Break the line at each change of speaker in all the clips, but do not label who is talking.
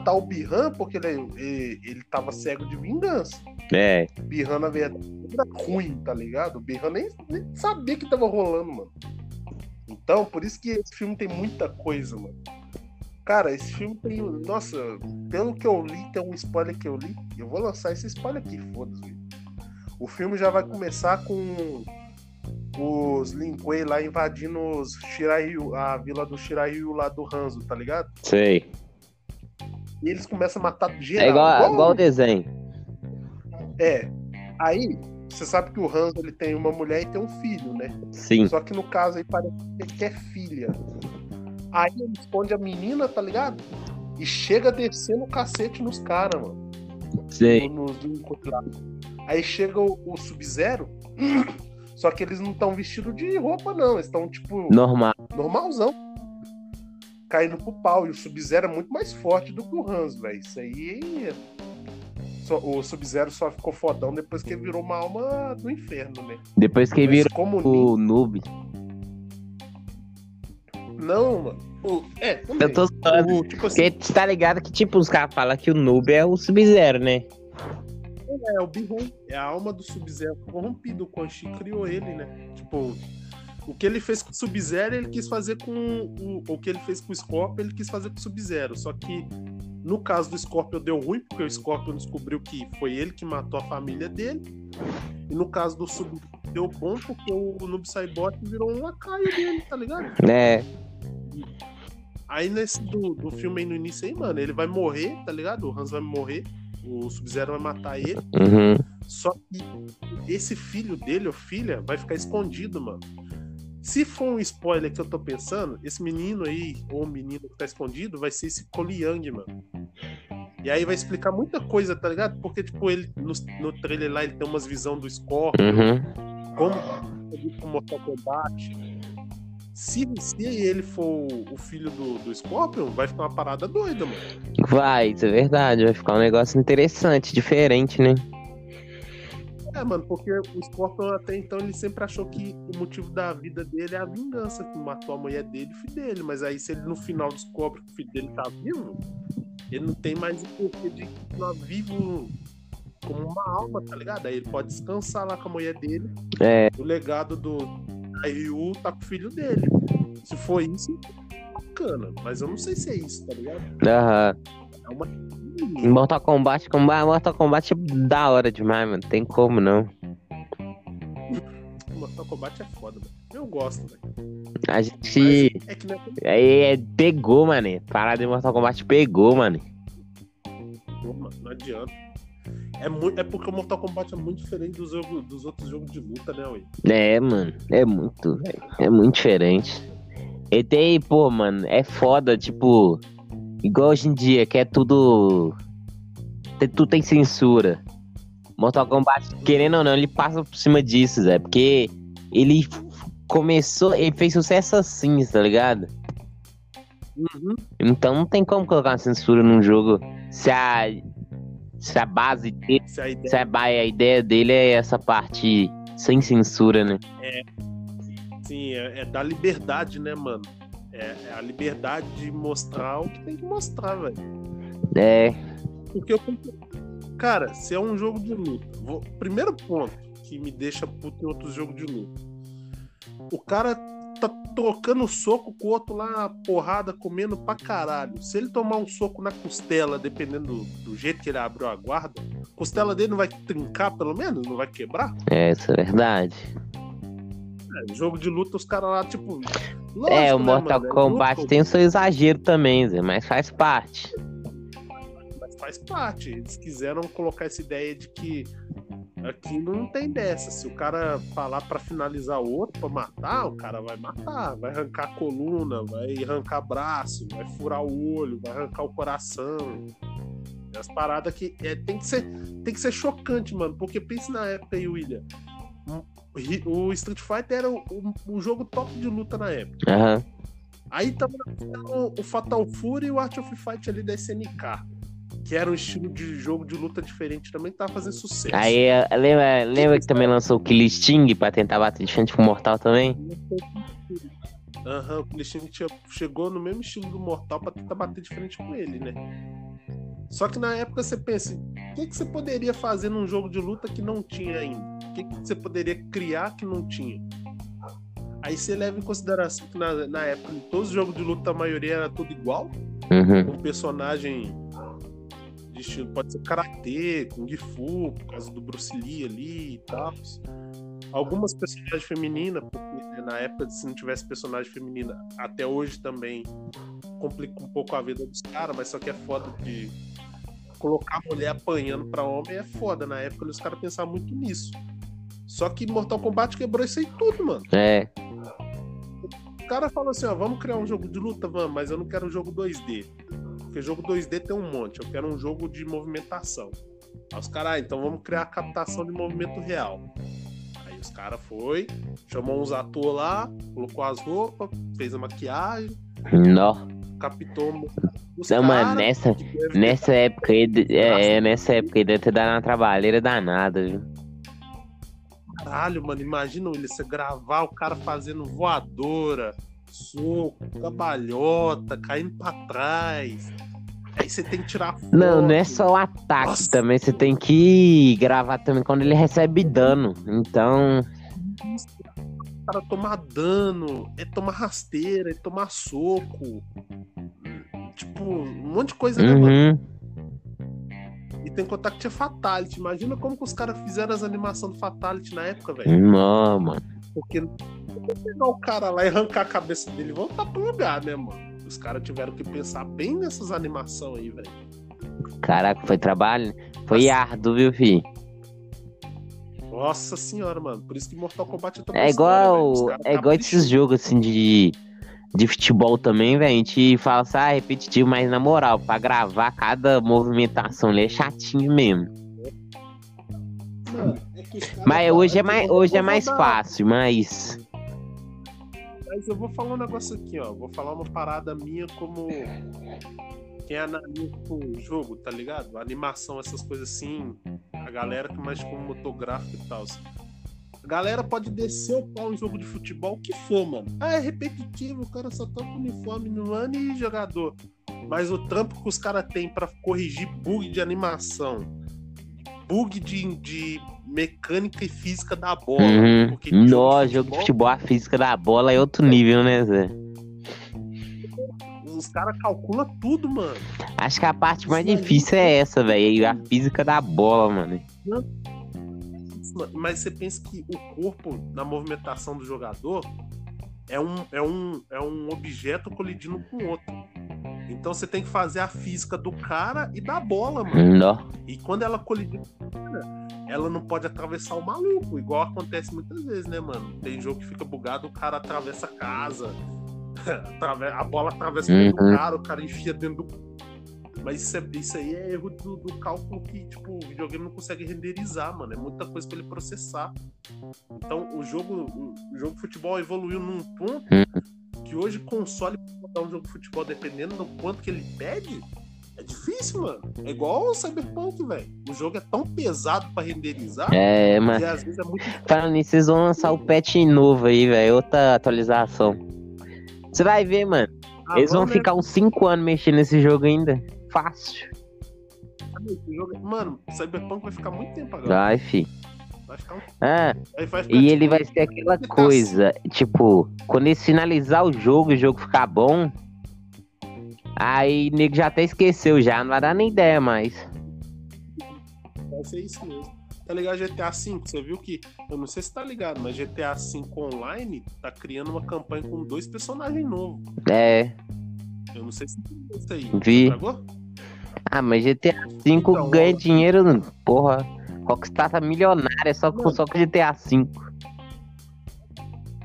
matar o Bihan porque ele, ele, ele tava cego de vingança.
É.
O Bihan, na verdade, era ruim, tá ligado? O Bihan nem, nem sabia que tava rolando, mano. Então, por isso que esse filme tem muita coisa, mano. Cara, esse filme tem. Nossa, pelo que eu li, tem um spoiler que eu li. Eu vou lançar esse spoiler aqui, foda-se. O filme já vai começar com os Lin Kuei lá invadindo os Shiraiyu, a vila do Shiraiyu lá do Hanzo, tá ligado?
Sei.
E eles começam a matar geral.
É igual, igual o desenho.
É. Aí, você sabe que o Hanzo ele tem uma mulher e tem um filho, né?
Sim.
Só que no caso aí parece que é filha. Aí ele esconde a menina, tá ligado? E chega descendo o cacete nos caras, mano.
Sei.
Nos, nos Aí chega o, o Sub-Zero. Só que eles não estão vestidos de roupa, não. Eles estão, tipo,
Normal.
normalzão. Caindo pro pau. E o Sub-Zero é muito mais forte do que o Hans, velho. Isso aí. é- o Sub-Zero só ficou fodão depois que ele virou uma alma do inferno, né?
Depois que
Mas
virou
como
o noob.
Não, mano. O- É, também.
Eu tô zoando.
O, tipo assim,
Porque tá ligado que, tipo, os caras falam que o noob é o Sub-Zero, né?
é o Bihon. É a alma do Sub-Zero corrompido. O Quan Chi criou ele, né? Tipo, o que ele fez com o Sub-Zero, ele quis fazer com o, o que ele fez com o Scorpion, ele quis fazer com o Sub-Zero. Só que no caso do Scorpion deu ruim, porque o Scorpion descobriu que foi ele que matou a família dele. E no caso do Sub deu bom porque o Noob Saibot virou um lacaio dele, tá ligado?
É.
Aí nesse do, do filme aí no início aí, mano, ele vai morrer, tá ligado? O Hans vai morrer, o Sub-Zero vai matar ele.
Uhum.
Só que esse filho dele ou filha vai ficar escondido, mano. Se for um spoiler que eu tô pensando, esse menino aí, ou menino que tá escondido, vai ser esse Koliang, mano. E aí vai explicar muita coisa, tá ligado? Porque, tipo, ele no, no trailer lá ele tem umas visão do Scorpion,
Uhum.
como ele com Mortal Kombat. Se, se ele for o filho do, do Scorpion, vai ficar uma parada doida, mano.
Vai, isso é verdade. Vai ficar um negócio interessante, diferente, né?
É, mano, porque o Scorpion até então ele sempre achou que o motivo da vida dele é a vingança, que matou a mulher dele e o filho dele. Mas aí, se ele no final descobre que o filho dele tá vivo, ele não tem mais o porquê de continuar vivo como uma alma, tá ligado? Aí ele pode descansar lá com a mulher dele.
É.
O legado do Ryu tá com o filho dele. Se for isso, bacana. Mas eu não sei se é isso, tá ligado?
Aham.
É uma.
Mortal Kombat, Kombat, Mortal Kombat é da hora demais, mano. Tem como não.
Mortal Kombat é foda, mano. Eu gosto, velho.
A gente.
Mas É que não é
Aí é, pegou, mano. Parada de Mortal Kombat pegou, mano.
Pô, mano, não adianta. É, muito, é porque o Mortal Kombat é muito diferente dos, jogo- dos outros jogos de luta, né, Oi?
É, mano. É muito, velho. É muito diferente. E tem, pô, mano, é foda, tipo. Igual hoje em dia, que é tudo. Tudo tem censura. Mortal Kombat, querendo ou não, ele passa por cima disso, Zé. Porque ele começou. Ele fez sucesso assim, tá ligado?
Uhum.
Então não tem como colocar uma censura num jogo se a. Se a base dele.
Se a ideia
Se a, a ideia dele é essa parte sem censura, né?
assim, é, é da liberdade, né, mano? É, é a liberdade de mostrar o que tem que mostrar, velho.
É.
Porque eu. Cara, se é um jogo de luta. vou- Primeiro ponto que me deixa puto em outros jogos de luta. O cara tá trocando soco com o outro lá, porrada, comendo pra caralho. Se ele tomar um soco na costela, dependendo do, do jeito que ele abriu a guarda, a costela dele não vai trincar, pelo menos? Não vai quebrar?
É, isso é verdade.
É, jogo de luta, os caras lá, tipo. Lógico,
é, o
né,
Mortal
mano? É
Kombat
luta,
tem o seu exagero também, Zé, mas faz parte.
mas faz parte. Eles quiseram colocar essa ideia de que aqui não tem dessa. Se o cara falar pra finalizar o outro, pra matar, o cara vai matar. Vai arrancar a coluna, vai arrancar braço, vai furar o olho, vai arrancar o coração. É As paradas que é, tem, que ser, tem que ser chocante, mano. Porque pense na época aí, William. O Street Fighter era o, o- o jogo top de luta na época.
Aham.
Aí tava o Fatal Fury e o Art of Fight ali da SNK. Que era um estilo de jogo de luta diferente também, que tava fazendo sucesso.
Aí, é, lembra, lembra que também lançou o Kill Sting pra tentar bater de frente com o Mortal também?
Aham, o Christian tinha- chegou no mesmo estilo do Mortal pra tentar bater de frente com ele, né? Só que na época você pensa, o que, que você poderia fazer num jogo de luta que não tinha ainda? O que, que você poderia criar que não tinha? Aí você leva em consideração que na, na época, em todos os jogos de luta, a maioria era tudo igual.
Uhum.
Um personagem de estilo, pode ser karatê, kung fu, por causa do Bruce Lee ali e tal. Algumas personagens femininas, porque na época, se não tivesse personagem feminina, até hoje também complica um pouco a vida dos caras, mas só que é foda de colocar a mulher apanhando pra homem é foda. Na época os caras pensavam muito nisso. Só que Mortal Kombat quebrou isso aí tudo, mano.
É.
O cara falou assim, ó, vamos criar um jogo de luta, vamos, mas eu não quero um jogo 2D. Porque jogo 2D tem um monte, eu quero um jogo de movimentação. Aí os caras, ah, então vamos criar a captação de movimento real. Aí os caras foi, chamou uns atores lá, colocou as roupas, fez a maquiagem,
Nó.
Captou
Não, mano, nessa,
ter
nessa época aí, é, é, nessa época aí deve ter dado uma trabalheira danada, viu?
Caralho, mano, imagina ele você gravar o cara fazendo voadora, soco, cabalhota, caindo pra trás. Aí você tem que tirar foto.
Não, não é só o ataque
Nossa.
também, você tem que gravar também quando ele recebe dano. Então,
O cara tomar dano, é tomar rasteira, é tomar soco. Tipo, um monte de coisa, né, mano?
uhum.
E tem contar que tinha Fatality. Imagina como que os caras fizeram as animações do Fatality na época, velho.
Não, mano.
Porque pegar o cara lá e arrancar a cabeça dele e voltar pro lugar, né, mano? Os caras tiveram que pensar bem nessas animações aí, velho.
Caraca, foi trabalho. Foi
Nossa.
árduo, viu, filho?
Nossa senhora, mano. Por isso que Mortal Kombat é tão
É igual, é igual esses jogos assim de, de futebol também, velho. A gente fala assim, ah, repetitivo, mas na moral, pra gravar cada movimentação ali é chatinho mesmo.
Mano, é
Mas hoje é mais, hoje é mais fácil, mas.
Mas eu vou falar um negócio aqui, ó. Vou falar uma parada minha como quem analisa o jogo, tá ligado? A animação, essas coisas assim. A galera que mais como motográfico e tal. A galera pode descer o pau em jogo de futebol, o que for, mano. Ah, é repetitivo, o cara só tá com uniforme no ano e jogador. Mas o trampo que os caras têm pra corrigir bug de animação, bug de, de mecânica e física da bola.
Uhum.
porque jogo
jogo de futebol, a física da bola é outro nível, né, Zé?
Os caras calculam tudo, mano.
Acho que a parte mais
Isso
difícil é essa, velho. A física da bola, mano.
Mas você pensa que o corpo, na movimentação do jogador, é um, é um, é um objeto colidindo com o outro. Então você tem que fazer a física do cara e da bola, mano.
Nó.
E quando ela colidir com o cara, ela não pode atravessar o maluco, igual acontece muitas vezes, né, mano? Tem jogo que fica bugado, o cara atravessa a casa, a bola atravessa
Uhum.
do cara, o cara enfia dentro do. Mas isso, é- isso aí é erro do, do cálculo que, tipo, o videogame não consegue renderizar, mano. É muita coisa pra ele processar. Então, o jogo, o, jogo de futebol evoluiu num ponto que hoje console pra botar um jogo de futebol, dependendo do quanto que ele pede, é difícil, mano. É igual o Cyberpunk, velho. O jogo é tão pesado pra renderizar
É, mas.
às vezes é muito
Falando nisso, vocês vão lançar o patch novo aí, velho. Outra atualização. Você vai ver, mano.
Ah,
Eles vão
né?
ficar uns 5 anos mexendo nesse jogo ainda. Fácil.
Jogo- Mano, Cyberpunk vai ficar muito tempo agora.
Vai, fi.
Vai ficar um...
Ah,
Aí vai ficar,
e
tipo,
ele vai ser aquela coisa, tipo, quando eles finalizar o jogo e o jogo ficar bom, aí o nego já até esqueceu já, não vai dar nem ideia mais.
Vai ser isso mesmo. Tá ligado GTA V? Você viu que. Eu não sei se tá ligado, mas GTA V Online tá criando uma campanha com dois personagens novos.
É,
Eu não sei se você viu isso aí.
Vi.
Tragou?
Ah, mas GTA V
Então,
ganha
ó.
dinheiro, porra. Rockstar tá milionária só com, só com GTA V.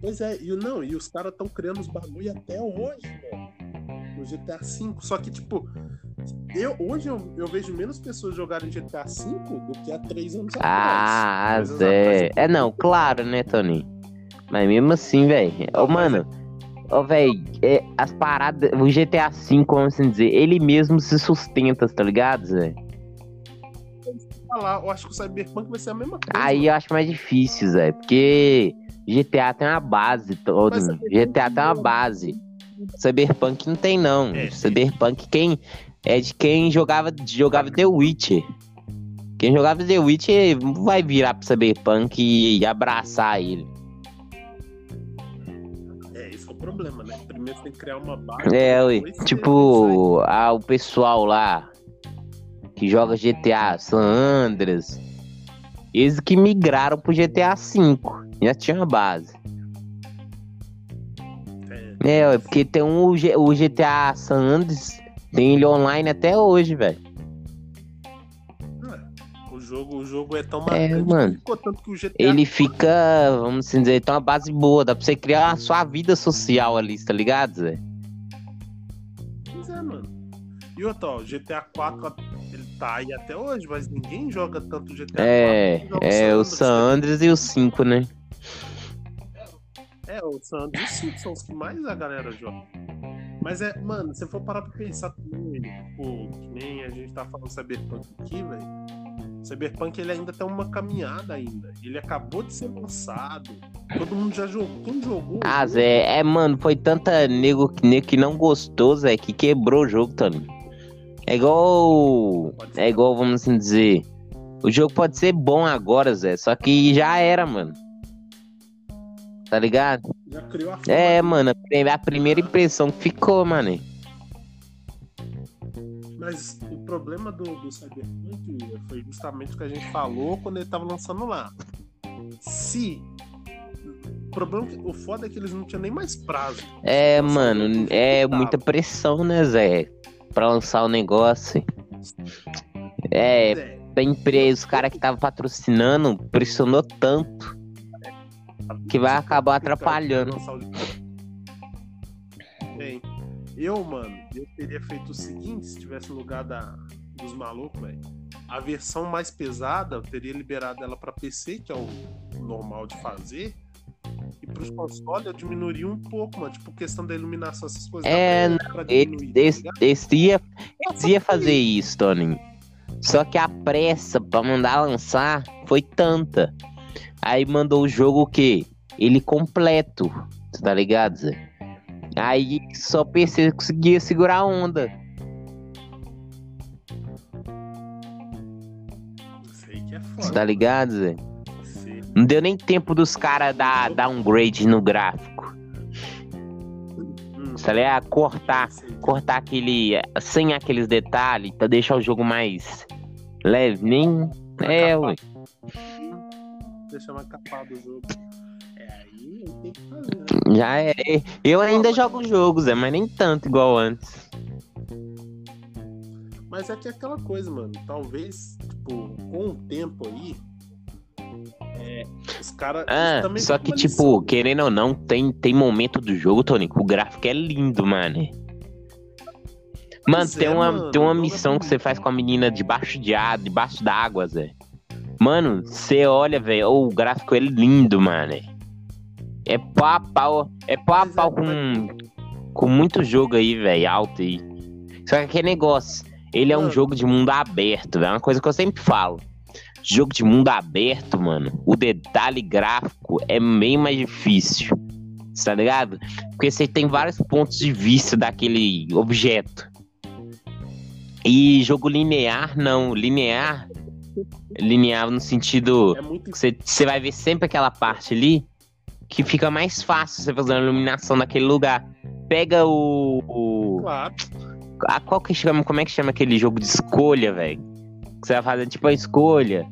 Pois é, e não, e os caras estão criando os bagulho até hoje, velho. No GTA V. Só que, tipo, eu, hoje eu, eu vejo menos pessoas jogarem GTA V do que há três anos
Ah,
atrás. Anos
Zé. É não, claro, né, Tony? Mas mesmo assim, velho. Ô, mano, ô, velho, é, as paradas. O GTA V, como assim dizer, ele mesmo se sustenta, tá ligado, Zé?
falar, eu acho que o Cyberpunk vai ser a mesma coisa.
Aí eu acho mais difícil, Zé, porque GTA tem uma base toda. GTA tem uma base. Cyberpunk não tem, não.
É,
Cyberpunk, quem. é de quem jogava, jogava The Witcher. Quem jogava The Witcher vai virar pro Cyberpunk e abraçar ele.
É, esse é o problema, né? Primeiro você tem que criar uma base.
É,
você
Tipo, ah, o pessoal lá que joga GTA San Andreas, eles que migraram pro GTA V. Já tinha uma base. É, é porque tem um o GTA San Andreas, tem ele online até hoje, velho.
O, jogo, o jogo é tão
É,
marcante
mano.
ficou tanto que o GTA
Ele fica, vamos assim dizer, tem uma base boa, dá pra você criar a sua vida social ali, tá ligado, Zé?
Pois é, mano. E outro, ó, o GTA 4 ele tá aí até hoje, mas ninguém joga tanto GTA
É,
4.
é o San Andreas e o 5, né?
É, o San Andreas e o 5 são os que mais a galera joga. Mas é, mano, se for parar pra pensar também, tipo, que nem a gente tá falando Cyberpunk aqui, velho. Cyberpunk ele ainda tem uma caminhada ainda. Ele acabou de ser lançado. Todo mundo já jogou. Quem jogou?
Ah, Zé, é, mano, foi tanta nego, nego que não gostou, Zé, que quebrou o jogo também. É igual. É igual, vamos assim dizer. O jogo pode ser bom agora, Zé, só que já era, mano. Tá ligado?
Já criou a
É, mano, a primeira impressão que ficou, mano.
Mas o problema do, do Cyberpunk foi justamente o que a gente falou quando ele tava lançando lá. Se. O problema, é o foda é que eles não tinham nem mais prazo.
É,
o
mano, é
tava.
muita pressão, né, Zé? Pra lançar o negócio. É,
É,
a empresa, os caras que estavam patrocinando pressionou tanto que vai acabar atrapalhando.
Eu, mano, eu teria feito o seguinte se tivesse no lugar da, dos malucos, velho. A versão mais pesada, eu teria liberado ela pra PC, que é o normal de fazer. E pros consoles eu diminuiria um pouco, mano. Tipo, questão da iluminação, essas coisas.
É, Esse,
diminuir, tá
ia, ia fazer isso, Tony. Só que a pressa pra mandar lançar foi tanta. Aí mandou o jogo o quê? Ele completo. Tá ligado, Zé? Aí só PC conseguia segurar a onda.
Aí que é
Você
foda.
tá ligado, Zé?
Você-
Não deu nem tempo dos caras dar downgrade no gráfico.
Hum,
Tá ligado? Cortar.
sei.
Cortar aquele. Sem aqueles detalhes pra deixar o jogo mais leve. Nem. É, ué.
Deixar mais capado o jogo. Aí tem que fazer?
Já é. Eu ainda jogo jogos, é, mas nem tanto igual antes.
Mas é que é aquela coisa, mano. Talvez, tipo, com o tempo aí. é, os caras.
Ah, só que, tipo, querendo ou não, tem, tem momento do jogo, Tony, o gráfico é lindo, mano. Mano, tem
é,
uma,
mano,
tem uma
é
missão que você faz com a menina debaixo de ar, debaixo d'água, Zé. Mano, você olha, velho, o gráfico é lindo, mano. É pau a pau, é pau a pau com, com muito jogo aí, velho, alto aí. Só que aquele negócio, ele é um
Mano.
jogo de mundo aberto, velho, é uma coisa que eu sempre falo. Jogo de mundo aberto, mano, o detalhe gráfico é bem mais difícil, tá ligado? Porque você tem vários pontos de vista daquele objeto. E jogo linear, não. Linear, linear no sentido
É muito.
você vai ver sempre aquela parte ali que fica mais fácil você fazer a iluminação naquele lugar. Pega o. o
Claro.
a, qual que chama, como é que chama aquele jogo de escolha, velho? Que você vai fazer tipo a escolha.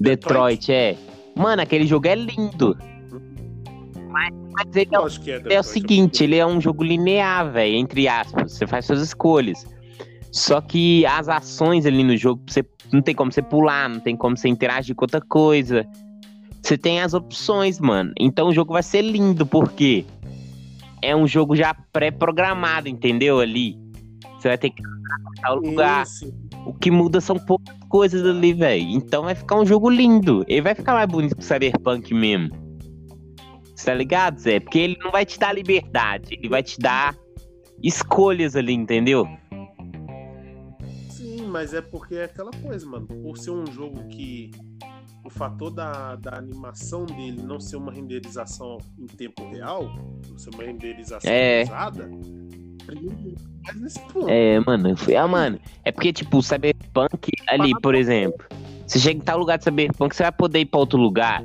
Detroit, é. Mano, aquele jogo é lindo. Mas, mas ele é,
acho que é,
é o
Detroit,
seguinte, ele é um jogo linear, velho, entre aspas. Você faz suas escolhas. Só que as ações ali no jogo, você não tem como você pular, não tem como você interagir com outra coisa. Você tem as opções, mano. Então o jogo vai ser lindo, porque é um jogo já pré-programado, entendeu? Ali. Você vai ter que tal lugar.
Esse,
O que muda são poucas coisas ali, velho. Então vai ficar um jogo lindo. Ele vai ficar mais bonito que o Cyberpunk mesmo. Você tá ligado, Zé? Porque ele não vai te dar liberdade. Ele vai te dar escolhas ali, entendeu?
Sim, mas é porque é aquela coisa, mano. Por ser um jogo que o fator da, da animação dele não ser uma renderização em tempo real, não ser uma renderização
É.
pesada, Mas nesse ponto.
É, mano, foi, ah, mano, é porque, tipo, o Cyberpunk ali, por exemplo, você chega em tal lugar de Cyberpunk, você vai poder ir pra outro lugar.